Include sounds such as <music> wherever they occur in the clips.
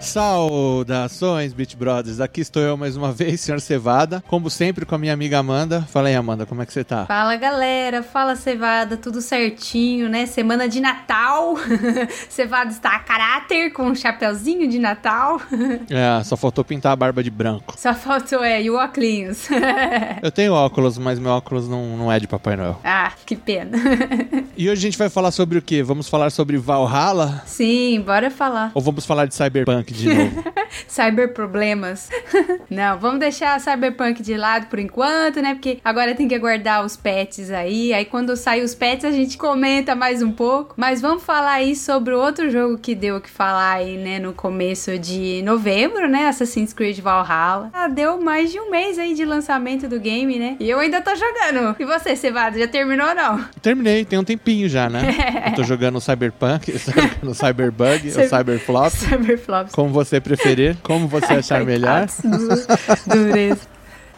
Saudações, Beat Brothers. Aqui estou eu mais uma <laughs> vez, senhor Cevada. Como sempre, com a minha amiga Amanda. Fala aí, Amanda, como é que você tá? Fala, galera. Fala, Cevada. Tudo certinho, né? Semana de Natal. <laughs> Cevada está a caráter com um chapeuzinho de Natal. <laughs> É, só faltou pintar a barba de branco. Só faltou, é, e o óculos. eu tenho óculos, mas meu óculos não, não é de Papai Noel. Ah, que pena. e hoje a gente vai falar sobre o quê? Vamos falar sobre Valhalla? Sim, bora falar. Ou vamos falar de Cyberpunk de novo? <laughs> Cyber problemas. <laughs> Não, vamos deixar Cyberpunk de lado por enquanto, né? Porque agora tem que aguardar os pets aí. Aí quando sair os pets a gente comenta mais um pouco. Mas vamos falar aí sobre outro jogo que deu o que falar aí, né? No começo de novembro, né? Assassin's Creed Valhalla. Ah, deu mais de um mês aí de lançamento do game, né? E eu ainda tô jogando. E você, Cevado, já terminou ou não? Terminei, tem um tempinho já, né? <laughs> eu tô jogando Cyberpunk, no Cyberbug, o Cyberflop. Cyberflop. Como você preferir, como você achar melhor. Dureza.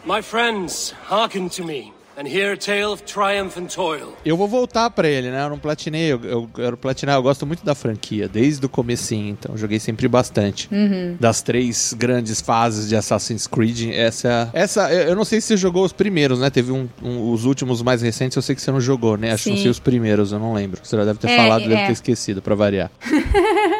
My friends, hearken to me. And hear a tale of triumph and toil. Eu vou voltar pra ele, né? Eu não platinei, eu, eu quero platinar. Eu gosto muito da franquia, desde o comecinho, então joguei sempre bastante. Uhum. Das três grandes fases de Assassin's Creed, essa, essa eu não sei se você jogou os primeiros, né? Teve um, um, os últimos mais recentes, eu sei que você não jogou, né? Acho que não sei os primeiros, eu não lembro. Você já deve ter é, falado, é. deve ter esquecido, pra variar. <laughs>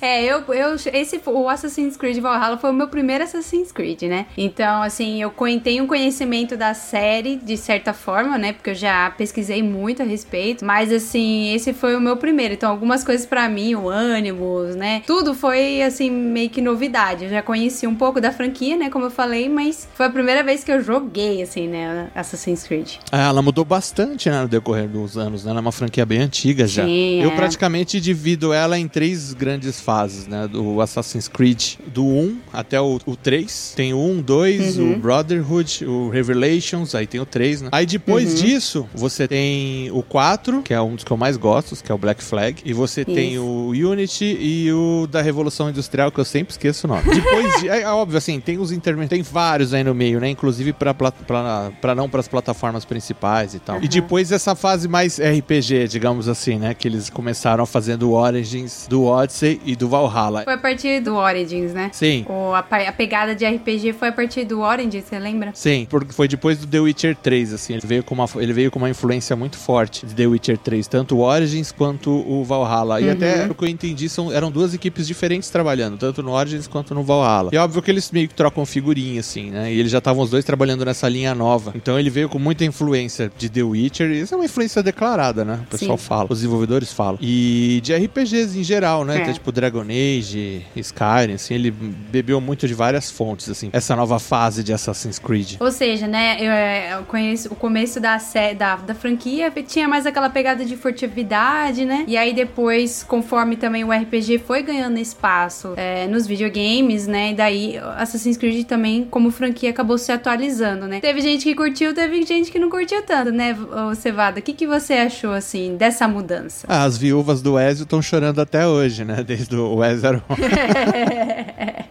É, eu, eu esse o Assassin's Creed Valhalla foi o meu primeiro Assassin's Creed, né? Então, assim, eu tenho um conhecimento da série de certa forma, né? Porque eu já pesquisei muito a respeito, mas assim, esse foi o meu primeiro. Então, algumas coisas para mim, o ânimos, né? Tudo foi assim meio que novidade. Eu já conheci um pouco da franquia, né, como eu falei, mas foi a primeira vez que eu joguei assim, né, Assassin's Creed. Ah, ela mudou bastante, né, no decorrer dos anos, né? Ela é uma franquia bem antiga já. Sim, eu é. praticamente divido ela em três grandes fases, né? Do Assassin's Creed do 1 até o, o 3. Tem o 1, 2, uhum. o Brotherhood, o Revelations, aí tem o 3, né? Aí depois uhum. disso, você tem o 4, que é um dos que eu mais gosto, que é o Black Flag. E você Isso. tem o Unity e o da Revolução Industrial, que eu sempre esqueço o nome. <laughs> Depois de, é, é óbvio, assim, tem os intermediários, tem vários aí no meio, né? Inclusive pra, pra, pra, pra não pras plataformas principais e tal. Uhum. E depois essa fase mais RPG, digamos assim, né? Que eles começaram fazendo o Origins do Odyssey e do Valhalla. Foi a partir do Origins, né? Sim. O, a, a, pegada de RPG foi a partir do Origins, você lembra? Sim, porque foi depois do The Witcher 3, assim. Ele veio com uma, ele veio com uma influência muito forte de The Witcher 3, tanto o Origins quanto o Valhalla. E uhum. até o que eu entendi são, eram duas equipes diferentes trabalhando, tanto no Origins quanto no Valhalla. E é óbvio que eles meio que trocam figurinha, assim, né? E eles já estavam os dois trabalhando nessa linha nova. Então ele veio com muita influência de The Witcher. E isso é uma influência declarada, né? O pessoal Sim. fala, os desenvolvedores falam. E de RPGs em geral, né? É. tipo Dragon Age, Skyrim, assim, ele bebeu muito de várias fontes, assim, essa nova fase de Assassin's Creed. Ou seja, né, eu, é, eu conheço o começo da, da, da franquia, tinha mais aquela pegada de furtividade, né? E aí depois, conforme também o RPG foi ganhando espaço é, nos videogames, né? E daí Assassin's Creed também, como franquia, acabou se atualizando, né? Teve gente que curtiu, teve gente que não curtiu tanto, né, Cevada? O que, que você achou, assim, dessa mudança? Ah, as viúvas do Ezio estão chorando até hoje, né? <laughs> Desde o Ezio <laughs>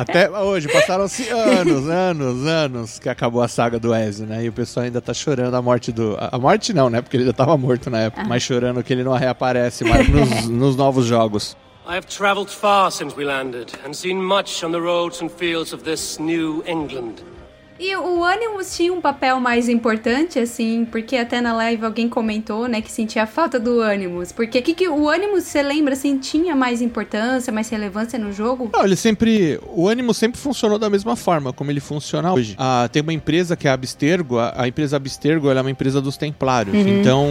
Até hoje, passaram-se <laughs> anos, anos, anos que acabou a saga do Ezio, né? E o pessoal ainda tá chorando a morte do. A morte não, né? Porque ele já tava morto na época, ah. mas chorando que ele não reaparece mais <laughs> nos, nos novos jogos. I have traveled far since we landed and seen much on the roads and fields of this new England. E o Animus tinha um papel mais importante, assim, porque até na live alguém comentou, né, que sentia a falta do Animus. Porque que, que o Animus, você lembra, assim, tinha mais importância, mais relevância no jogo? Não, ele sempre. O Animus sempre funcionou da mesma forma como ele funciona hoje. Ah, tem uma empresa que é a Abstergo, a, a empresa Abstergo ela é uma empresa dos Templários. Uhum. Então,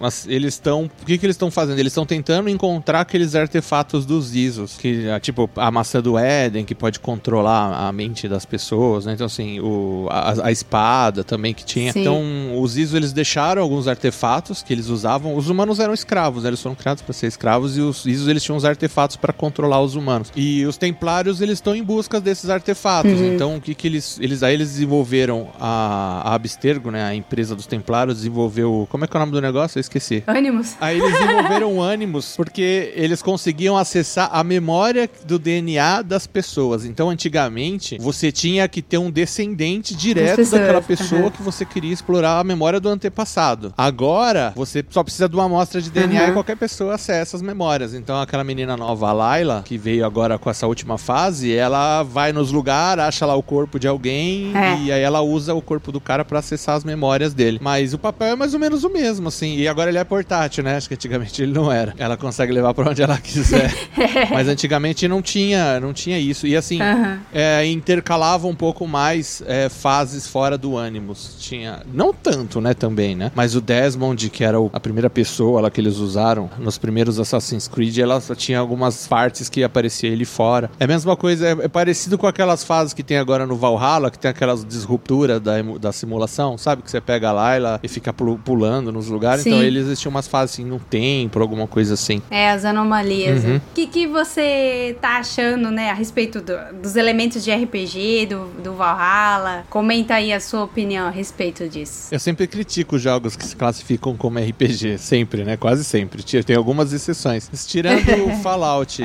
as, eles estão. O que, que eles estão fazendo? Eles estão tentando encontrar aqueles artefatos dos Isos, que, ah, tipo, a maçã do Éden, que pode controlar a mente das pessoas, né? Então, assim, o a, a, espada também que tinha. Sim. Então, os Isos eles deixaram alguns artefatos que eles usavam. Os humanos eram escravos, né? eles foram criados para ser escravos e os Isos eles tinham os artefatos para controlar os humanos. E os Templários eles estão em busca desses artefatos. Uhum. Então, o que que eles eles aí eles desenvolveram a, a Abstergo, né? A empresa dos Templários desenvolveu, como é que é o nome do negócio? Eu esqueci. Animus. Aí eles desenvolveram Animus porque eles conseguiam acessar a memória do DNA das pessoas. Então, antigamente, você tinha que ter um descendente descendente direto pessoas, daquela pessoa aham. que você queria explorar a memória do antepassado. Agora, você só precisa de uma amostra de DNA Aham. e qualquer pessoa acessa as memórias. Então, aquela menina nova, a Layla, que veio agora com essa última fase, ela vai nos lugares, acha lá o corpo de alguém É. e aí ela usa o corpo do cara pra acessar as memórias dele. Mas o papel é mais ou menos o mesmo, assim. E agora ele é portátil, né? Acho que antigamente ele não era. Ela consegue levar pra onde ela quiser. <laughs> Mas antigamente não tinha, não tinha isso. E assim, Aham. é, intercalava um pouco mais é, fases fora do Animus. Tinha. Não tanto, né, também, né? Mas o Desmond, que era o- a primeira pessoa lá que eles usaram nos primeiros Assassin's Creed, ela só tinha algumas partes que aparecia ele fora. É a mesma coisa, é, é parecido com aquelas fases que tem agora no Valhalla, que tem aquelas disrupturas da, da simulação, sabe? Que você pega Layla e fica pulando nos lugares. Sim. Então eles existiam umas fases assim, no templo, alguma coisa assim. É, as anomalias. Uhum. O que, que você tá achando, né, a respeito do- dos elementos de RPG, do, do Valhalla? Comenta aí a sua opinião a respeito disso. Eu sempre critico jogos que se classificam como RPG, sempre, né? Quase sempre. Tem algumas exceções. Tirando <laughs> o Fallout,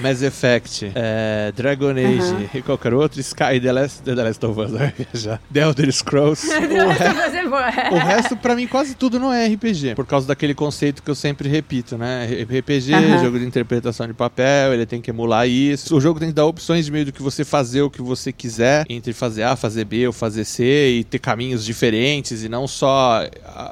Mass Effect, é, Dragon Age e qualquer outro, Sky, The Last, The Last of Us, <laughs> viajar, The Elder Scrolls, <laughs> o, re- é boa. o resto, pra mim, quase tudo não é RPG. Por causa daquele conceito que eu sempre repito, né? RPG, jogo de interpretação de papel, ele tem que emular isso. O jogo tem que dar opções de meio do que você fazer o que você quiser, entre fazer A, fazer B ou fazer C, e ter caminhos diferentes, e não só,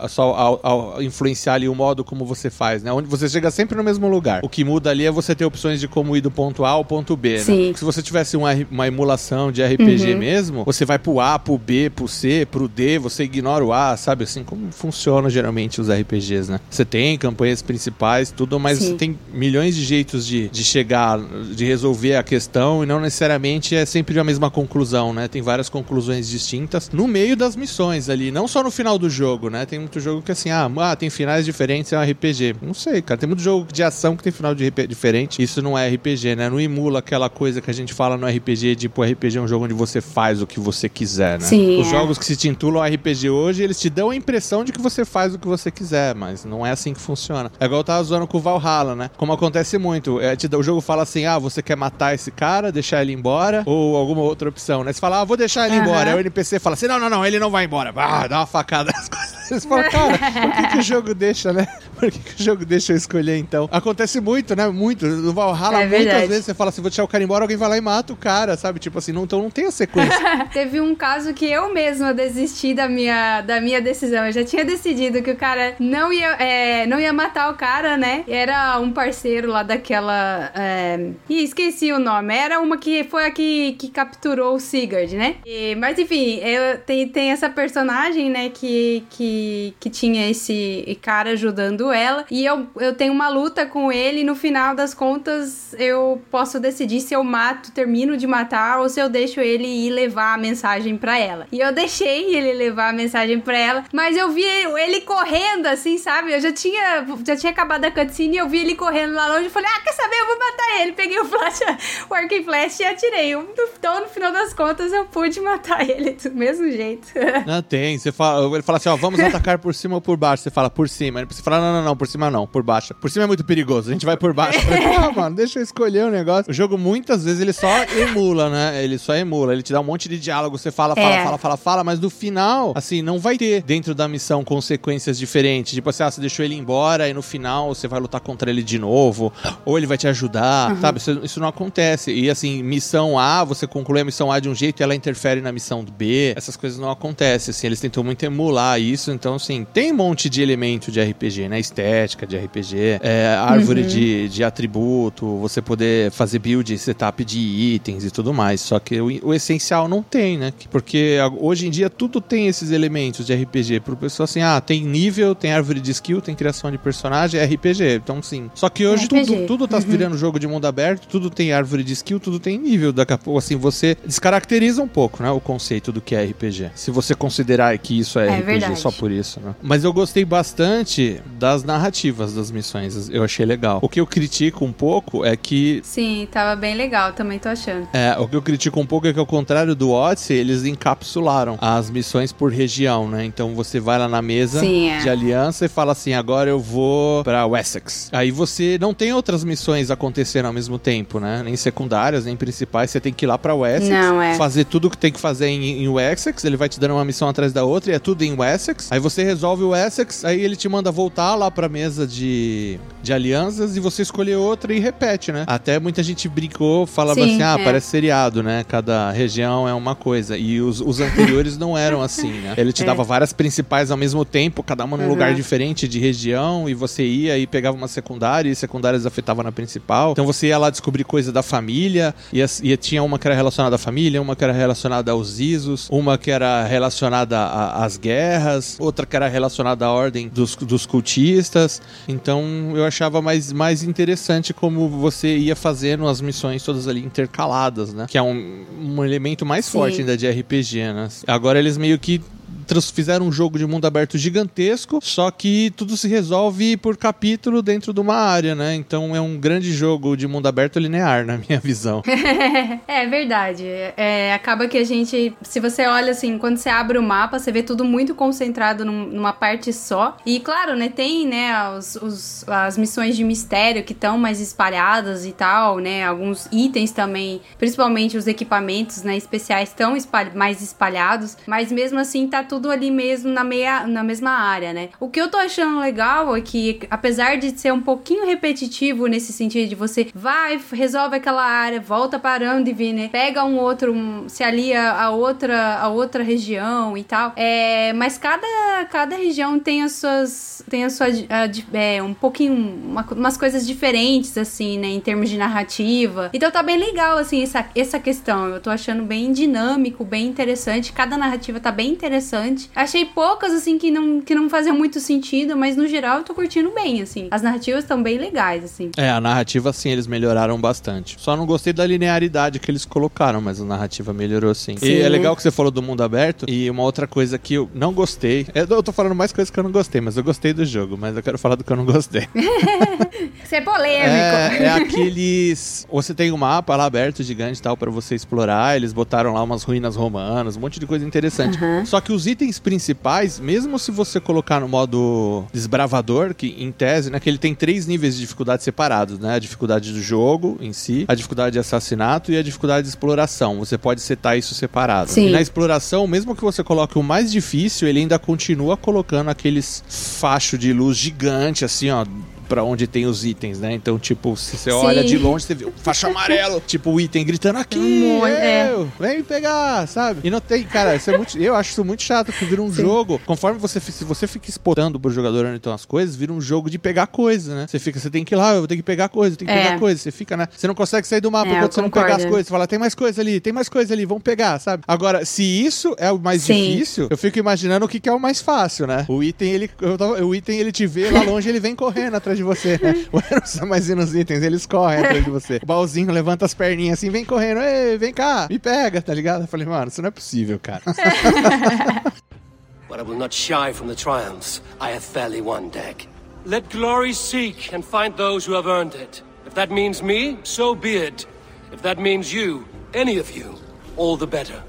só ao, ao influenciar ali o modo como você faz, né? Onde você chega sempre no mesmo lugar. O que muda ali é você ter opções de como ir do ponto A ao ponto B, né? Se você tivesse uma, uma emulação de RPG Uhum. mesmo, você vai pro A, pro B, pro C, pro D, você ignora o A, sabe? Assim como funcionam geralmente os RPGs, né? Você tem campanhas principais, tudo, mas Sim. você tem milhões de jeitos de, de chegar, de resolver a questão e não necessariamente é sempre a mesma conclusão, né? Tem várias conclusões distintas no meio das missões ali, não só no final do jogo, né? Tem muito jogo que assim, ah, ah, tem finais diferentes, é um RPG. Não sei, cara. Tem muito jogo de ação que tem final de RP diferente. Isso não é RPG, né? Não emula aquela coisa que a gente fala no RPG, tipo, RPG é um jogo onde você faz o que você quiser, né? Sim, Os é. jogos que se tintulam RPG hoje, eles te dão a impressão de que você faz o que você quiser, mas não é assim que funciona. É igual eu tava zoando com o Valhalla, né? Como acontece muito. É, te o jogo fala assim: ah, você quer matar esse cara, deixar ele embora, ou alguma outra opção, né? Você fala, ah, vou deixar ele Aham. embora. Aí o NPC fala assim: não, não, não, ele não vai embora. Ah, dá uma facada nas <laughs> costas. Cara, por que, que o jogo deixa, né? Por que, que o jogo deixa eu escolher então? Acontece muito, né? Muito. No Valhalla, É muitas vezes você fala assim: vou deixar o cara embora, alguém vai lá e mata o cara, sabe? Tipo assim, não, então não tem a sequência. <laughs> Teve um caso que eu mesma desisti da minha, da minha decisão. Eu já tinha decidido que o cara não ia, é, não ia matar o cara, né? Era um parceiro lá daquela. É... Ih, esqueci o nome. Era uma que foi a que, que capturou o Sigurd, né? E- mas enfim, eu, tem, tem essa personagem, né? Que, que, que tinha esse cara ajudando ela. E eu, eu tenho uma luta com ele. E no final das contas, eu posso decidir se eu mato, termino de matar, ou se eu deixo ele ir levar a mensagem pra ela. E eu deixei ele levar a mensagem pra ela, mas eu vi ele correndo assim, sabe? Eu já tinha, já tinha acabado a cutscene e eu vi ele correndo lá longe e falei, ah, quer saber? Eu vou matar ele. Peguei o flash, <laughs> o arco e flash e atirei. Então, no final das contas, eu pude matar ele do mesmo jeito. <laughs> Não tem. Você fala, ele fala assim, ó, vamos <laughs> atacar por cima ou por baixo. Você fala por cima. Você fala, não, não, não, por cima não, por baixo. Por cima é muito perigoso, a gente vai por baixo. <laughs> Falei, Porra, mano, deixa eu escolher o negócio. O jogo muitas vezes ele só emula, né? Ele só emula. Ele te dá um monte de diálogo, você fala, fala, É. fala, fala, fala, mas no final, assim, não vai ter dentro da missão consequências diferentes. Tipo assim, ah, você deixou ele embora e no final você vai lutar contra ele de novo, ou ele vai te ajudar, sabe? Isso, isso não acontece. E assim, missão A, você conclui a missão A de um jeito e ela interfere na missão do B. Essas coisas não acontecem, assim. Eles tentam muito emular isso. Então, assim, tem um monte de elemento de RPG, né? Estética de RPG, é, árvore de, de atributo, você poder fazer build e setup de itens e tudo mais. Só que o, o essencial não tem, né? Porque hoje em dia tudo tem esses elementos de RPG. Pro pessoal assim, ah, tem nível, tem árvore de skill, tem criação de personagem, é RPG. Então, sim. Só que hoje RPG. tudo, tudo tá virando jogo de mundo aberto, tudo tem árvore de skill, tudo tem nível. Daqui a pouco, assim, você descaracteriza um pouco, né? O conceito do que é RPG. Se você considerar que isso é, É RPG verdade. só por isso, né? Mas eu gostei bastante das narrativas das missões. Eu achei legal. O que eu critico um pouco é que. Sim, tava bem legal, também tô achando. É, o que eu critico um pouco é que, ao contrário do Odyssey, eles encapsularam as missões por região, né? Então você vai lá na mesa Sim, é. de aliança e fala assim: agora eu vou pra Wessex. Aí você não tem outras missões acontecendo ao mesmo tempo, né? Nem secundárias, nem principais. Você tem que ir lá pra Wessex, Não, é. fazer tudo o que tem que fazer em, em Wessex. Ele vai te dando uma missão atrás da outra e é tudo em Wessex. Aí você resolve o Wessex, aí ele te manda voltar lá pra mesa de, de alianças e você escolher outra e repete, né? Até muita gente brincou, falava Sim, assim: ah, é. parece seriado, né? Cada região é uma coisa. E os, os anteriores não eram assim, né? Ele te É. dava várias principais ao mesmo tempo, cada uma num Uhum. lugar diferente de região, e você ia e pegava uma secundária, e secundárias afetavam na principal. Então você ia lá descobrir coisa da família, e, e tinha uma que era relacionada à família, uma que era relacionada aos Isos, uma que era relacionada às guerras, outra que era relacionada à ordem dos, dos cultistas. Então eu achava mais, mais interessante como você ia fazendo as missões todas ali intercaladas, né? Que é um, um elemento mais Sim. forte ainda de RPG, né? Agora eles meio que fizeram um jogo de mundo aberto gigantesco, só que tudo se resolve por capítulo dentro de uma área, né? Então é um grande jogo de mundo aberto linear, na minha visão. <laughs> é verdade. É, acaba que a gente, se você olha assim, quando você abre o mapa, você vê tudo muito concentrado num- numa parte só. E claro, né, tem, né, os, os- as missões de mistério que estão mais espalhadas e tal, né? Alguns itens também, principalmente os equipamentos, né, especiais estão mais espalhados, mas mesmo assim tá tudo ali mesmo na, meia, na mesma área, né? O que eu tô achando legal é que, apesar de ser um pouquinho repetitivo nesse sentido de você vai, resolve aquela área, volta parando e vir, né? Pega um outro, um- se alia a outra, a outra região e tal. É, mas cada, cada região tem as suas. tem a sua. a é, um pouquinho. uma- umas coisas diferentes, assim, né? Em termos de narrativa. Então tá bem legal, assim, essa, essa questão. Eu tô achando bem dinâmico, bem interessante. Cada narrativa tá bem interessante. Achei poucas, assim, que não, que não faziam muito sentido, mas no geral eu tô curtindo bem, assim. As narrativas estão bem legais, assim. É, a narrativa sim, eles melhoraram bastante. Só não gostei da linearidade que eles colocaram, mas a narrativa melhorou sim. E é legal que você falou do mundo aberto. E uma outra coisa que eu não gostei. é, Eu tô falando mais coisas que eu não gostei, mas eu gostei do jogo. Mas eu quero falar do que eu não gostei. <laughs> Você é polêmico. É, é aqueles. Você tem um mapa lá aberto, gigante e tal, pra você explorar. Eles botaram lá umas ruínas romanas, um monte de coisa interessante. Aham. Só que os itens principais, mesmo se você colocar no modo desbravador, que em tese, né, que ele tem três níveis de dificuldade separados, né? A dificuldade do jogo em si, a dificuldade de assassinato e a dificuldade de exploração. Você pode setar isso separado. Sim. E na exploração, mesmo que você coloque o mais difícil, ele ainda continua colocando aqueles fachos de luz gigante, assim, ó. Pra onde tem os itens, né? Então, tipo, se você olha de longe, você vê faixa <laughs> amarelo, tipo o item gritando aqui, Um é. eu, vem me pegar, sabe? E não tem, cara, isso é muito, eu acho isso muito chato, que vira um jogo, conforme você, se você fica exportando pro jogador onde estão as coisas, vira um jogo de pegar coisa, né? Você fica, você tem que ir lá, eu vou ter que pegar coisa, tem que É. pegar coisa, você fica, né? Você não consegue sair do mapa É, eu enquanto você não pegar as coisas, você fala, tem mais coisa ali, tem mais coisa ali, vamos pegar, sabe? Agora, se isso é o mais Sim. difícil, eu fico imaginando o que, que é o mais fácil, né? O item, ele, eu tava- o item, ele te vê lá longe, ele vem correndo atrás de você, né? <laughs> O Eros mais ir nos itens, eles correm atrás de você. <laughs> O baúzinho levanta as perninhas assim, vem correndo, ei, vem cá, me pega, tá ligado? Eu falei, mano, isso não é possível, cara. <laughs> But I will not shy from the triumphs I have fairly won, Dag. Let glory seek and find those who have earned it. If that means me, so be it. If that means you, any of you, all the better.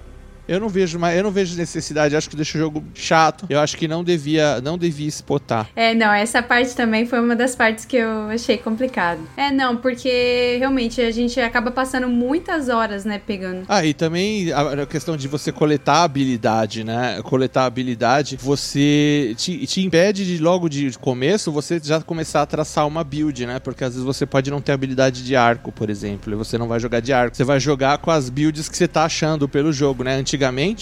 Eu não vejo mais, eu não vejo necessidade, acho que deixa o jogo chato. Eu acho que não devia, não devia spotar. É, não, essa parte também foi uma das partes que eu achei complicado. É, não, porque realmente a gente acaba passando muitas horas, né, pegando. Ah, e também a a questão de você coletar habilidade, né? Coletar habilidade, você te, te impede de logo de começo você já começar a traçar uma build, né? Porque às vezes você pode não ter habilidade de arco, por exemplo, e você não vai jogar de arco. Você vai jogar com as builds que você tá achando pelo jogo, né? Antigamente,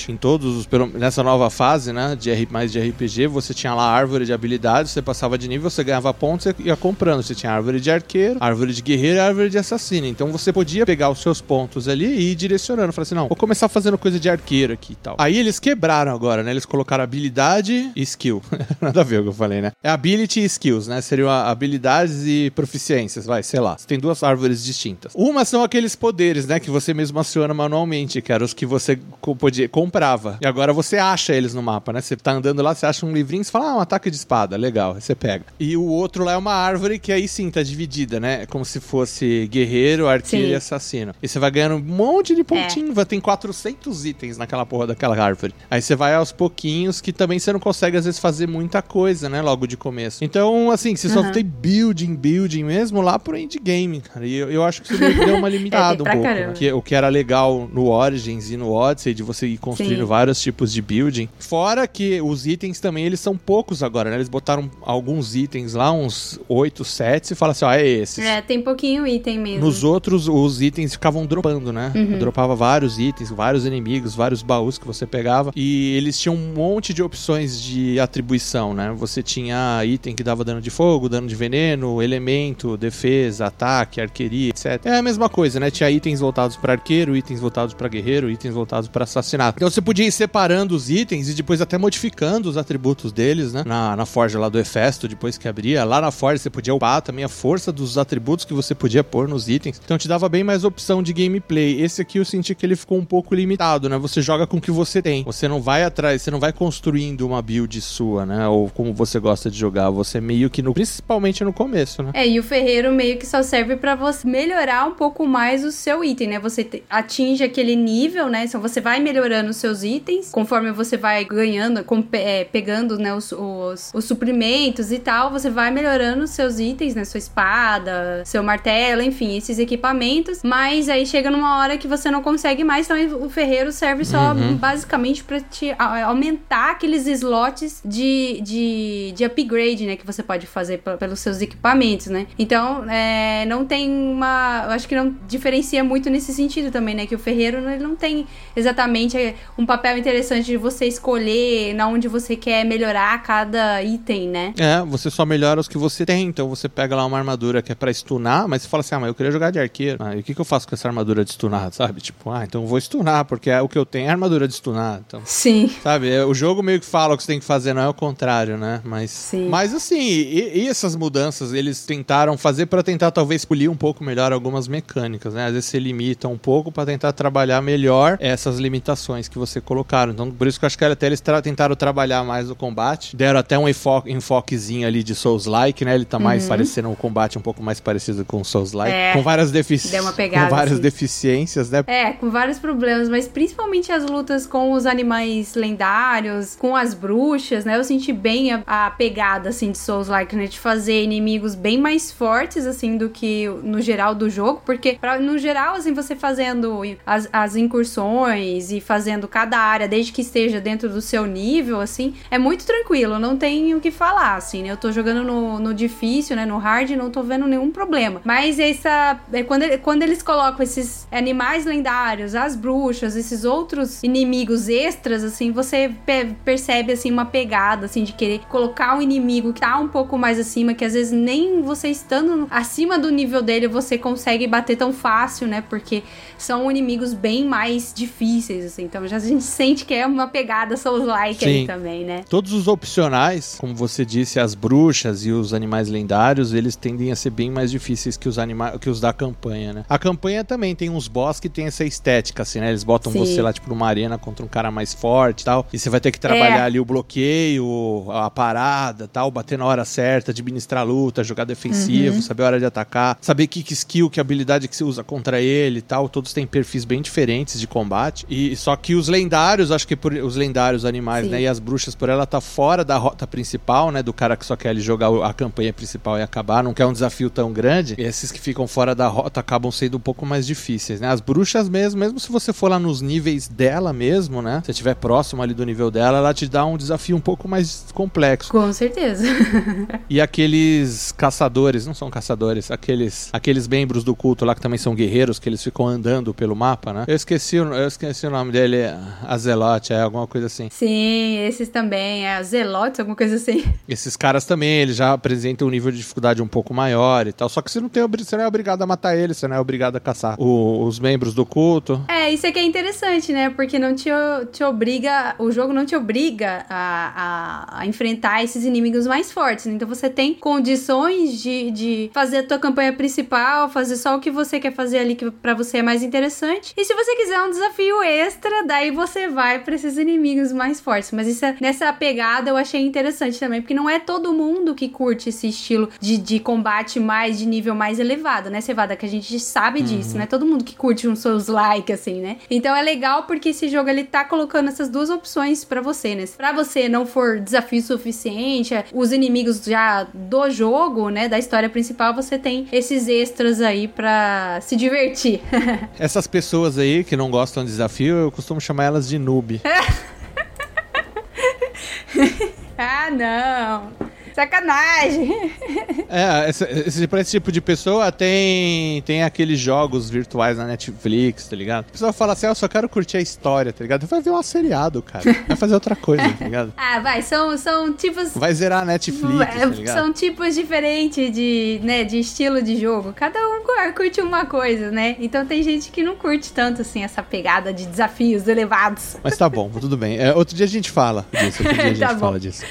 em todos os nessa nova fase, né, de R, mais de RPG, você tinha lá a árvore de habilidades, você passava de nível, você ganhava pontos e ia comprando. Você tinha árvore de arqueiro, árvore de guerreiro árvore de assassino. Então você podia pegar os seus pontos ali e ir direcionando. Falar assim, não, vou começar fazendo coisa de arqueiro aqui e tal. Aí eles quebraram agora, né? Eles colocaram habilidade e skill. <laughs> Nada a ver o que eu falei, né? É ability e skills, né? Seriam habilidades e proficiências, vai, sei lá. Você tem duas árvores distintas. Uma são aqueles poderes, né? Que você mesmo aciona manualmente, que eram os que você podia, comprava. E agora você acha eles no mapa, né? Você tá andando lá, você acha um livrinho, você fala, ah, um ataque de espada, legal, aí você pega. E o outro lá é uma árvore que aí sim tá dividida, né? Como se fosse guerreiro, arqueiro e assassino. E você vai ganhando um monte de pontinho, vai tem 400 itens naquela porra daquela árvore. Aí você vai aos pouquinhos, que também você não consegue às vezes fazer muita coisa, né? Logo de começo. Então, assim, você só Aham. tem building, building mesmo lá pro endgame, cara. E eu, eu acho que isso deu uma <laughs> limitada um pra pouco. né? Que, o que era legal no Origins e no Odyssey, de você ir construindo Sim. vários tipos de building. Fora que os itens também, eles são poucos agora, né? Eles botaram alguns itens lá, uns 8, 7, e fala assim, ó, é esses. É, tem pouquinho item mesmo. Nos outros, os itens ficavam dropando, né? Uhum. Dropava vários itens, vários inimigos, vários baús que você pegava. E eles tinham um monte de opções de atribuição, né? Você tinha item que dava dano de fogo, dano de veneno, elemento, defesa, ataque, arqueria, etc. É a mesma coisa, né? Tinha itens voltados para arqueiro, itens voltados para guerreiro, itens voltados para assassinato. Então você podia ir separando os itens e depois até modificando os atributos deles, né? Na, na forja lá do Hefesto, depois que abria. Lá na forja você podia upar também a força dos atributos que você podia pôr nos itens. Então te dava bem mais opção de gameplay. Esse aqui eu senti que ele ficou um pouco limitado, né? Você joga com o que você tem. Você não vai atrás, você não vai construindo uma build sua, né? Ou como você gosta de jogar. Você meio que no. Principalmente no começo, né? É, e o ferreiro meio que só serve pra você melhorar um pouco mais o seu item, né? Você atinge aquele nível, né? Então você vai melhorando os seus itens conforme você vai ganhando, com- é, pegando né, os, os, os suprimentos e tal. Você vai melhorando os seus itens, né? Sua espada, seu martelo, enfim, esses equipamentos. Mas aí chega numa hora que você não consegue mais, então o ferreiro serve só basicamente pra te aumentar aqueles slots de, de, de upgrade, né? Que você pode fazer pe- pelos seus equipamentos, né? Então, é, não tem uma. Eu acho que não diferencia muito nesse sentido também, né? Que o ferreiro ele não tem exatamente é, um papel interessante de você escolher na onde você quer melhorar cada item, né? É, você só melhora os que você tem. Então você pega lá uma armadura que é pra stunar, mas você fala assim: ah, mas eu queria jogar de arqueiro. Ah, e o que, que eu faço com essa armadura de stunar, sabe? Tipo, ah, então eu vou stunar, porque é o que eu tenho é armadura de stunar. Então. Sim. Sabe, é, o jogo meio que fala o que você tem que fazer, não é o contrário, né? Mas, Sim. mas assim, e, e essas mudanças eles tentaram fazer pra tentar talvez polir um pouco melhor algumas mecânicas, né? Às vezes você limita um pouco pra tentar trabalhar melhor essas limitações que você colocaram. Então, por isso que eu acho que até eles tra- tentaram trabalhar mais o combate, deram até um enfo- enfoquezinho ali de Souls-like, né? Ele tá mais parecendo um combate um pouco mais parecido com Souls-like, Uhum. É. com várias defici pegada, com várias assim. deficiências, né? É, com vários problemas, mas principalmente as lutas com os animais lendários, com as bruxas, né? Eu senti bem a, a pegada, assim, de Souls-like, né? De fazer inimigos bem mais fortes, assim, do que no geral do jogo, porque pra- no geral, assim, você fazendo as, as incursões e fazendo cada área, desde que esteja dentro do seu nível, assim, é muito tranquilo, não tem o que falar, assim, né? Eu tô jogando no, no difícil, né? No hard, não tô vendo nenhum problema. Mas essa. É quando, quando eles colocam esses animais lendários, as bruxas, esses outros inimigos extras, assim, você pe- percebe, assim, uma pegada, assim, de querer colocar um inimigo que tá um pouco mais acima, que às vezes nem você estando acima do nível dele você consegue bater tão fácil, né? Porque são inimigos bem mais difíceis, assim. Então já a gente sente que é uma pegada Souls-like aí também, né? Todos os opcionais, como você disse, as bruxas e os animais lendários, eles tendem a ser bem mais difíceis que os animais que os da campanha, né? A campanha também tem uns boss que tem essa estética, assim, né? Eles botam Sim. você lá, tipo, numa arena contra um cara mais forte e tal. E você vai ter que trabalhar É. ali o bloqueio, a parada tal, bater na hora certa, administrar a luta, jogar defensivo, Uhum. saber a hora de atacar, saber que, que skill, que habilidade que você usa contra ele e tal. Todos têm perfis bem diferentes de combate. E só que os lendários, acho que por, os lendários animais, Sim. né? E as bruxas, por ela tá fora da rota principal, né? Do cara que só quer jogar a campanha principal e acabar, não quer um desafio tão grande. E esses que ficam fora da rota acabam sendo um pouco mais difíceis, né? As bruxas mesmo, mesmo se você for lá nos níveis dela mesmo, né? Se estiver próximo ali do nível dela, ela te dá um desafio um pouco mais complexo. Com certeza. <laughs> E aqueles caçadores, não são caçadores, aqueles aqueles membros do culto lá que também são guerreiros, que eles ficam andando pelo mapa, né? Eu esqueci, eu esqueci o nome dele, Azelote, é alguma coisa assim. Sim, esses também, é Zelotes, alguma coisa assim. <laughs> Esses caras também, eles já apresentam um nível de dificuldade um pouco maior e tal. Só que você não, tem, você não é obrigado a matar eles, você não é obrigado a caçar o- os membros do culto. É, isso aqui é interessante, né? Porque não te, te obriga, o jogo não te obriga a, a, a enfrentar esses inimigos mais fortes. né? Então você tem condições de, de fazer a tua campanha principal, fazer só o que você quer fazer ali que pra você é mais interessante. E se você quiser um desafio extra, daí você vai pra esses inimigos mais fortes. Mas isso, é, nessa pegada eu achei interessante também, porque não é todo mundo que curte esse estilo de, de combate mais, de nível mais elevado, né, Cevada? Que a gente sabe disso, Uhum. né? Todo mundo que curte um Souls like, assim, né? Então é legal porque esse jogo ele tá colocando essas duas opções pra você, né? Pra você não for desafio suficiente, é, os inimigos já do jogo, né? Da história principal, você tem esses extras aí pra se divertir. <laughs> Essas pessoas aí que não gostam de desafio, eu costumo chamar elas de noob. <laughs> ah, não! Sacanagem! É, esse, esse, pra esse tipo de pessoa tem, tem aqueles jogos virtuais na Netflix, tá ligado? A pessoa fala assim, ah, eu só quero curtir a história, tá ligado? Vai ver um seriado, cara. Vai fazer outra coisa, tá ligado? ah, vai, são, são tipos. Vai zerar a Netflix, tá ligado? São tipos diferentes de, né, de estilo de jogo. Cada um curte uma coisa, né? Então tem gente que não curte tanto assim essa pegada de desafios elevados. Mas tá bom, tudo bem. É, outro dia a gente fala disso. Outro dia a <laughs> gente Tá fala disso.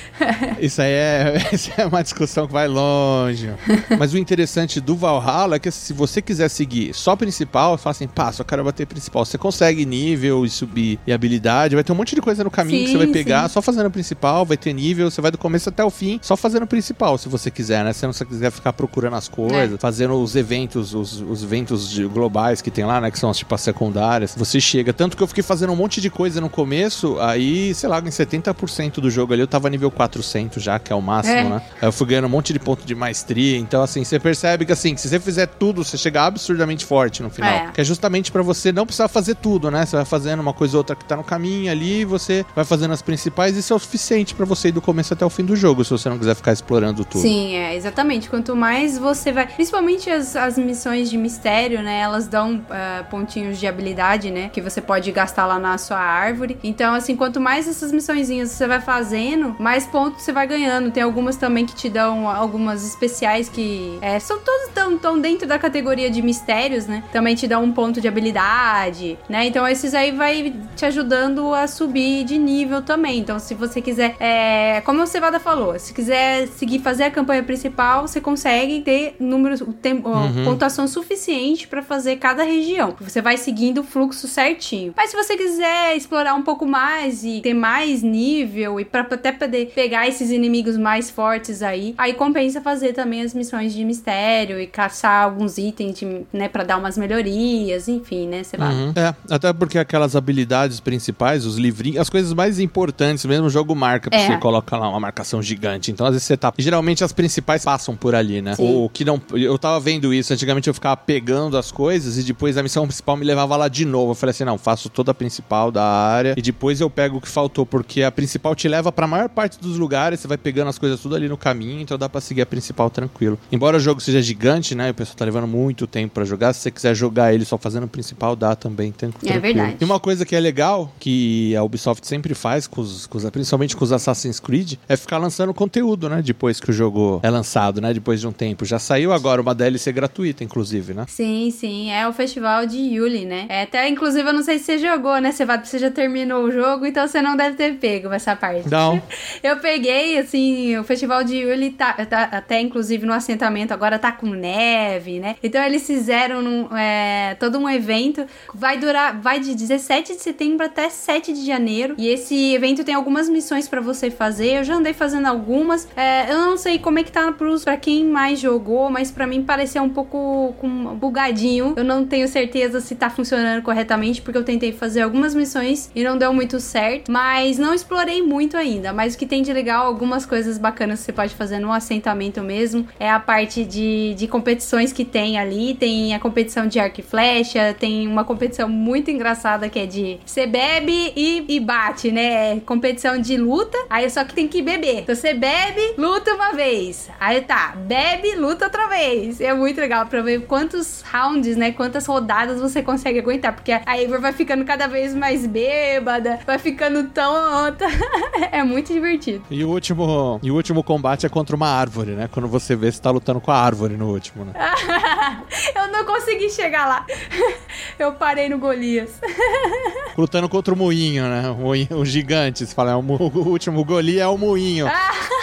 Isso aí é, isso é uma discussão que vai longe. <laughs> Mas o interessante do Valhalla é que se você quiser seguir só principal, fala assim, pá, só quero bater principal. Você consegue nível e subir e habilidade, vai ter um monte de coisa no caminho que Sim, você vai pegar sim. só fazendo o principal, vai ter nível, você vai do começo até o fim só fazendo o principal, se você quiser, né? Se você não quiser ficar procurando as coisas, É. fazendo os eventos, os, os eventos de- globais que tem lá, né? Que são tipo as secundárias. Você chega. Tanto que eu fiquei fazendo um monte de coisa no começo, aí, sei lá, em 70% do jogo ali eu tava nível 400 já, que é o máximo, É. né? Aí eu fui ganhando um monte de ponto de maestria. Então, assim, você percebe que, assim, se você fizer tudo, você chega absurdamente forte no final. É. Que é justamente pra você não precisar fazer tudo, né? Você vai fazendo uma coisa ou outra que tá no caminho ali, você vai fazendo as principais, isso é o suficiente pra você ir do começo até o fim do jogo, se você não quiser ficar explorando tudo. Sim, é, exatamente. Quanto mais você vai. Principalmente as, as missões de mistério, né? Elas dão ah, pontinhos de habilidade, né? Que você pode gastar lá na sua árvore. Então, assim, quanto mais essas missõezinhas você vai fazendo, mais pontos você vai ganhando. Tem algumas também que te dão algumas especiais que é, são todos tão, tão dentro da categoria de mistérios, né? Também te dão um ponto de habilidade, né? Então esses aí vai te ajudando a subir de nível também. Então se você quiser, é, como o Cevada falou, se quiser seguir fazer a campanha principal, você consegue ter números, tem, Uhum. pontuação suficiente pra fazer cada região. Você vai seguindo o fluxo certinho. Mas se você quiser explorar um pouco mais e ter mais nível e para até poder pegar esses inimigos mais fortes aí, aí compensa fazer também as missões de mistério e caçar alguns itens, de, né, para dar umas melhorias, enfim, né, você vai. Uhum. É, até porque aquelas habilidades principais, os livrinhos, as coisas mais importantes mesmo, o jogo marca, pra É. você coloca lá uma marcação gigante. Então, às vezes você tá. Geralmente as principais passam por ali, né? Sim. O que não. Eu tava vendo isso, antigamente eu ficava pegando as coisas e depois a missão principal me levava lá de novo. Eu falei assim: não, faço toda a principal da área e depois eu pego o que faltou, porque a principal te leva pra maior parte dos lugares, você vai pegando as coisas tudo ali no caminho, então dá pra seguir a principal tranquilo. Embora o jogo seja gigante, né? E o pessoal tá levando muito tempo pra jogar, se você quiser jogar ele só fazendo o principal, dá também tran- tranquilo. verdade. E uma coisa que é legal, que a Ubisoft sempre faz, com os, com os- principalmente com os Assassin's Creed, é ficar lançando conteúdo, né? Depois que o jogo é lançado, né? Depois de um tempo. Já saiu agora uma DLC gratuita, inclusive, né? Sim, sim, é o festival de Yuli, né? É, até, inclusive, eu não sei se você jogou, né, Cevado? Você já terminou o jogo, então você não deve ter pego essa parte. Não. <laughs> Eu peguei, assim, o festival de Yuli tá, tá até, inclusive, no assentamento, agora tá com neve, né? Então eles fizeram num, é, todo um evento, vai durar, vai de 17 de setembro até 7 de janeiro, e esse evento tem algumas missões pra você fazer, eu já andei fazendo algumas, é, eu não sei como é que tá pros, pra quem mais jogou, mas pra mim pareceu um pouco com, bugadinho, eu não tenho certeza se tá funcionando corretamente, porque eu tentei fazer algumas missões e não deu muito certo, mas não explorei muito ainda, mas o que tem de legal, algumas coisas bacanas que você pode fazer no assentamento mesmo, é a parte de, de competições que tem ali, tem a competição de arco e flecha, tem uma competição muito engraçada que é de você bebe e, e bate, né? É competição de luta, aí só que tem que beber. Então você bebe, luta uma vez. Aí tá, bebe, luta outra vez. É muito legal pra ver quantos rounds, né? Quantas rodadas você consegue aguentar. Porque a Eivor vai ficando cada vez mais bêbada, vai ficando tonta. <laughs> é muito divertido. E o último, e o último combate é contra uma árvore, né? Quando você vê, você tá lutando com a árvore no último, né? <laughs> Eu não consegui chegar lá. <laughs> Eu parei no Golias. <laughs> Lutando contra o moinho, né? O, moinho, o gigante. Você fala, é o, o último Goli é o moinho.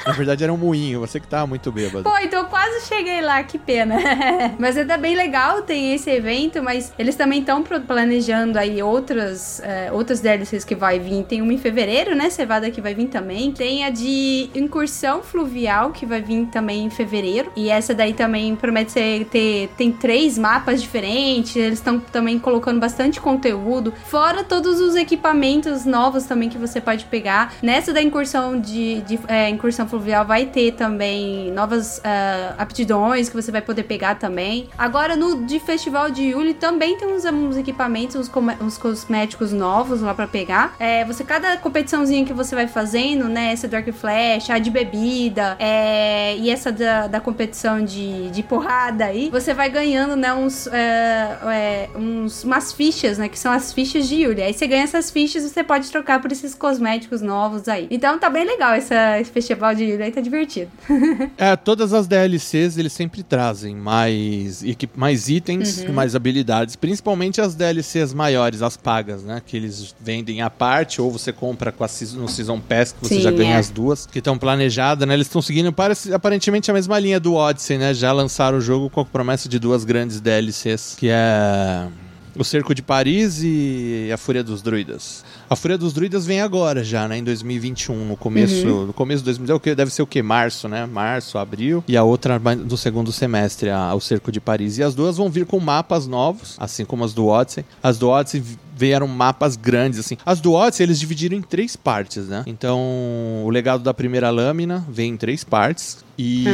Na verdade era um moinho, você que tava muito bêbado. Pô, então eu quase cheguei lá, que pena. <laughs> mas ainda bem legal, tem esse evento, mas eles também estão planejando aí outras, é, outras DLCs que vai vir. Tem uma em fevereiro, né? Cevada que vai vir também. Tem a de incursão fluvial que vai vir também em fevereiro. E essa daí também promete ser, ter. Tem três mapas diferentes. Eles estão também colocando bastante conteúdo. Fora todos os equipamentos novos também que você pode pegar. Nessa da incursão de, de é, incursão fluvial vai ter também novas uh, aptidões que você vai poder pegar também. Agora no de festival de Yuli também tem uns, uns equipamentos, uns, uns, cosméticos novos lá para pegar. É, você cada competiçãozinha que você vai fazendo, né? Essa do arco flash, a de bebida, é, e essa da, da competição de, de porrada aí, você vai ganhando, né? Uns, é, é uns umas fichas, né? Que são as fichas de Yuli. Aí você ganha essas fichas, você pode trocar por esses cosméticos novos aí. Então tá bem legal essa, esse festival de Yuli aí, tá divertido. <laughs> é, todas as DLCs eles sempre trazem mais, mais itens, uhum. mais habilidades, principalmente as DLCs maiores, as pagas, né? Que eles vendem à parte ou você compra com a, no Season Pass que você Sim, já ganha é. as duas, que estão planejadas, né? Eles estão seguindo parece, aparentemente a mesma linha do Odyssey, né? Já lançaram o jogo com a promessa de duas grandes DLCs, que é o Cerco de Paris e a Fúria dos Druidas. A Fúria dos Druidas vem agora já, né? Em 2021, no começo, uhum. no começo de 2021, deve ser o que? Março, né? Março, abril. E a outra do segundo semestre, a, o Cerco de Paris. E as duas vão vir com mapas novos, assim como as do Odyssey. As do Odyssey vieram mapas grandes, assim. As do Odyssey, eles dividiram em três partes, né? Então, o legado da primeira lâmina vem em três partes. E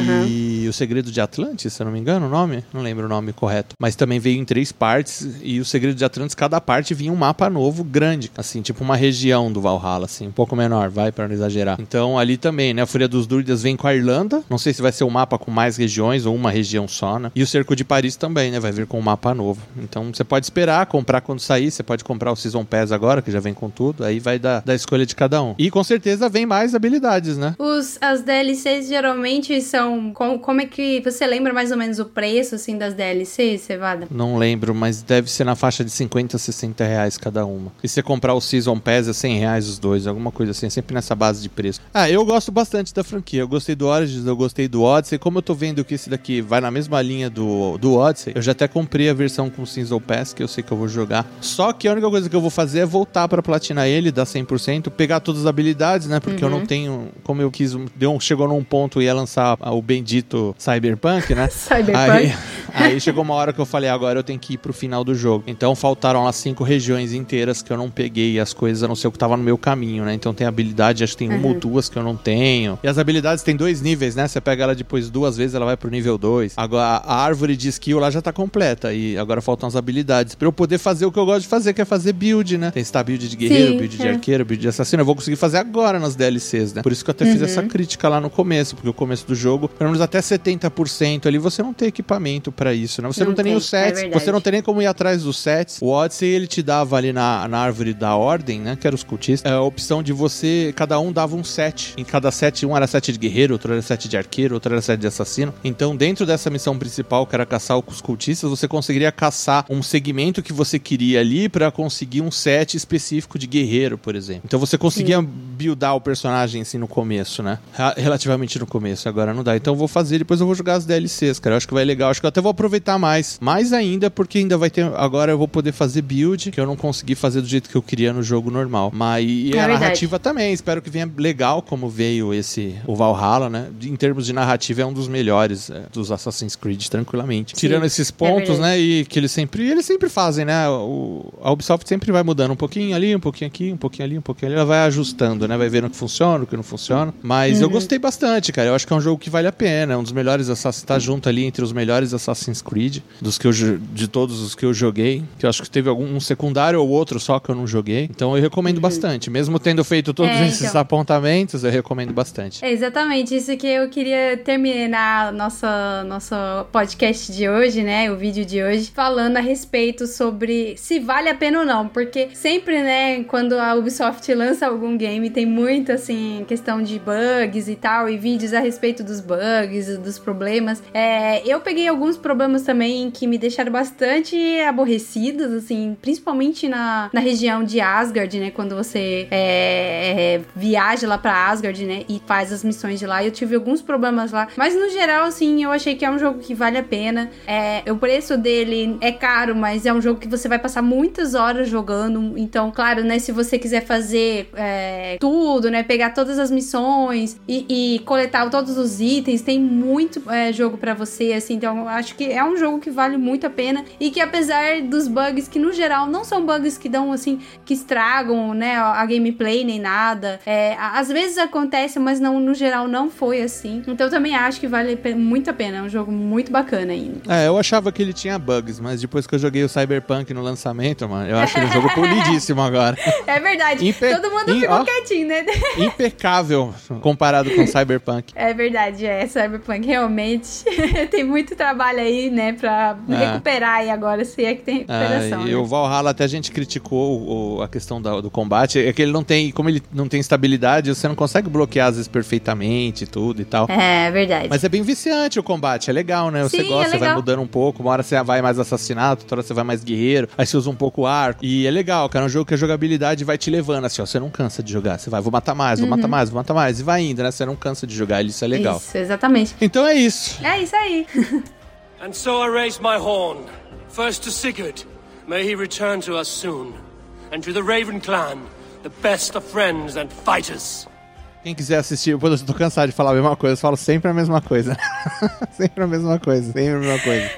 uhum. o Segredo de Atlantis, se eu não me engano o nome, não lembro o nome correto, mas também veio em três partes e o Segredo de Atlantis, cada parte vinha um mapa novo grande, assim, tipo uma região do Valhalla, assim, um pouco menor, vai para não exagerar. Então ali também, né, a Fúria dos Druidas vem com a Irlanda, não sei se vai ser um mapa com mais regiões ou uma região só, né? E o Cerco de Paris também, né, vai vir com um mapa novo. Então você pode esperar, comprar quando sair, você pode comprar o Season Pass agora, que já vem com tudo, aí vai da, da escolha de cada um. E com certeza vem mais habilidades, né? Os, as DLCs geralmente são. Com, como é que. Você lembra mais ou menos o preço, assim, das DLCs, Cevada? Não lembro, mas deve ser na faixa de 50 a 60 reais cada uma. E se comprar o Season Pass é 100 reais os dois, alguma coisa assim, sempre nessa base de preço. Ah, eu gosto bastante da franquia. Eu gostei do Origins, eu gostei do Odyssey. Como eu tô vendo que esse daqui vai na mesma linha do, do Odyssey, eu já até comprei a versão com Season Pass, que eu sei que eu vou jogar. Só que a única coisa que eu vou fazer é voltar para platinar ele, dar 100%, pegar todas as habilidades, né? Porque uhum. eu não uhum. tenho, como eu quis, deu, chegou num ponto e ia lançar o bendito Cyberpunk, né? <laughs> Cyberpunk. Aí, aí chegou uma hora que eu falei, agora eu tenho que ir pro final do jogo. Então faltaram lá cinco regiões inteiras que eu não peguei as coisas, a não ser o que tava no meu caminho, né? Então tem habilidade, acho que tem uhum. uma ou duas que eu não tenho. E as habilidades tem dois níveis, né? Você pega ela depois duas vezes, ela vai pro nível 2. Agora a árvore de skill lá já tá completa e agora faltam as habilidades para eu poder fazer o que eu gosto de fazer, que é fazer build, né? Tem estar build de guerreiro, Sim, build de é. arqueiro, build de assassino. Eu vou conseguir fazer agora nas DLCs, né? Por isso que eu até uhum. fiz essa crítica lá no começo, porque o começo do jogo, pelo menos até 70% ali, você não tem equipamento para isso, né? Você não, não tem, tem nem os sets, é você não tem nem como ir atrás dos sets. O Odyssey, ele te dava ali na, na árvore da ordem, né? Que era os cultistas, é a opção de você, cada um dava um set. Em cada set, um era set de guerreiro, outro era set de arqueiro, outro era set de assassino. Então, dentro dessa missão principal, que era caçar os cultistas, você conseguiria caçar um segmento que você queria ali para conseguir um set específico de guerreiro, por exemplo. Então você conseguia Sim. buildar o personagem assim no começo, né? Relativamente no começo, agora não dá. Então eu vou fazer, depois eu vou jogar as DLCs, cara. Eu acho que vai legal. Acho que eu até vou aproveitar mais. Mais ainda, porque ainda vai ter. Agora eu vou poder fazer build, que eu não consegui fazer do jeito que eu queria no jogo normal. Mas e é a verdade. narrativa também. Espero que venha legal como veio esse o Valhalla, né? Em termos de narrativa, é um dos melhores é, dos Assassin's Creed, tranquilamente. Sim, Tirando esses é pontos, é né? E que eles sempre. Eles sempre fazem, né? O, a Ubisoft sempre vai mudando um pouquinho ali, um pouquinho aqui, um pouquinho ali, um pouquinho ali. Ela vai ajustando, né? Vai vendo o que funciona, o que não funciona. Mas uhum. eu gostei bastante, cara. Eu acho que é um jogo que vale a pena. É um dos melhores Assassin's. Tá junto ali entre os melhores Assassin's Creed, dos que eu, de todos os que eu joguei. Que eu acho que teve algum um secundário ou outro só que eu não joguei. Então eu recomendo uhum. bastante. Mesmo tendo feito todos é, esses então. apontamentos, eu recomendo bastante. É exatamente isso que eu queria terminar nossa nosso podcast de hoje, né? O vídeo de hoje, falando a respeito sobre se vale a pena ou não. Porque sempre, né, quando a Ubisoft lança algum game, tem muito assim, questão de bugs e tal, e vídeos a respeito dos bugs, dos problemas. É, eu peguei alguns problemas também que me deixaram bastante aborrecidos, assim, principalmente na, na região de Asgard, né? Quando você é, é, viaja lá pra Asgard, né? E faz as missões de lá. Eu tive alguns problemas lá. Mas no geral, assim, eu achei que é um jogo que vale a pena. É, o preço dele é caro, mas é um jogo que você vai passar muitas horas jogando. Então, claro, né? Se você quiser fazer é, tudo, né? Pegar todas as missões e, e coletar todos os itens, tem muito é, jogo para você, assim. Então, acho que é um jogo que vale muito a pena e que apesar dos bugs que no geral não são bugs que dão assim que estragam, né, a gameplay nem nada. É, às vezes acontece, mas não no geral não foi assim. Então eu também acho que vale muito a pena. É um jogo muito bacana ainda. É, eu achava que ele tinha bugs, mas depois que eu joguei o Cyberpunk no lançamento, mano, eu acho ele um jogo polidíssimo agora. <laughs> É verdade. Impe Todo mundo ficou ó, quietinho, né? <laughs> Impecável comparado com Cyberpunk. É verdade, é. Cyberpunk realmente <laughs> tem muito trabalho aí, né, pra é. recuperar aí agora, se é que tem recuperação. É, e né? o Valhalla até a gente criticou o, a questão da, do combate, é que ele não tem, como ele não tem estabilidade, você não consegue bloquear às vezes perfeitamente tudo e tal. É, é verdade. Mas é bem viciante o combate, é legal, né? Você Sim, gosta, é você vai mudando um pouco, uma hora você vai mais assassinato, outra hora você vai mais guerreiro, aí você usa um pouco arco. E é legal, cara, é um jogo que a jogabilidade vai te levando, assim, ó, você não cansa de jogar. Você vai, vou matar mais, vou uhum. matar mais, vou matar mais, e vai indo, né? Você não cansa de jogar, isso é legal. Isso, exatamente. Então é isso. É isso aí. <laughs> And so I raise my horn, first to Sigurd, may he return to us soon, and to the Raven clan, the best of friends and fighters. Quem quiser assistir, eu tô cansado de falar a mesma coisa, eu falo sempre a mesma coisa. <laughs> sempre a mesma coisa, sempre a mesma coisa.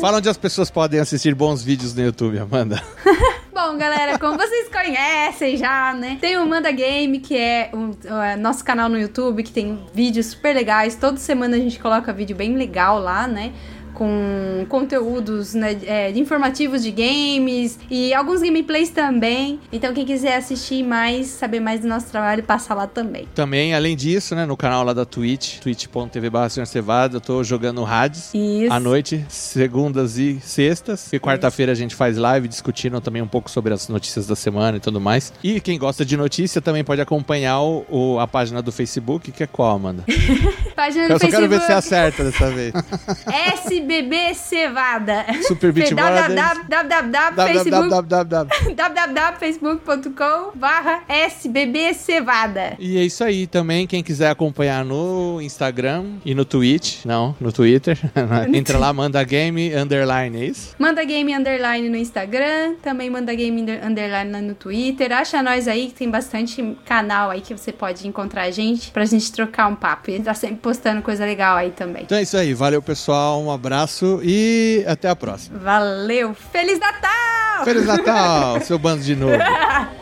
Fala onde as pessoas podem assistir bons vídeos no YouTube, Amanda. <laughs> Bom, galera, como vocês conhecem já, né? Tem o Manda Game, que é o, o, nosso canal no YouTube, que tem vídeos super legais. Toda semana a gente coloca vídeo bem legal lá, né? Com conteúdos né, é, informativos de games e alguns gameplays também. Então, quem quiser assistir mais, saber mais do nosso trabalho, passa lá também. Também, além disso, né, no canal lá da Twitch, twitch.tv cevada, eu tô jogando Hades Isso. à noite, segundas e sextas. E quarta-feira a gente faz live discutindo também um pouco sobre as notícias da semana e tudo mais. E quem gosta de notícia também pode acompanhar o, o a página do Facebook, que é qual, Amanda? <laughs> página do eu Facebook. só quero ver se acerta dessa vez. <laughs> SB SBB Cevada. Super <laughs> Beat www.facebook.com <laughs> barra SBB Cevada. E é isso aí também. Quem quiser acompanhar no Instagram e no Twitch, não, no Twitter, <laughs> entra lá, manda game underline, é isso? Manda game underline no Instagram, também manda game underline no Twitter. Acha nós aí que tem bastante canal aí que você pode encontrar a gente pra gente trocar um papo. Ele tá sempre postando coisa legal aí também. Então é isso aí. Valeu, pessoal. Um abraço abraço e até a próxima. Valeu! Feliz Natal! Feliz Natal, <laughs> seu bando de novo. <laughs>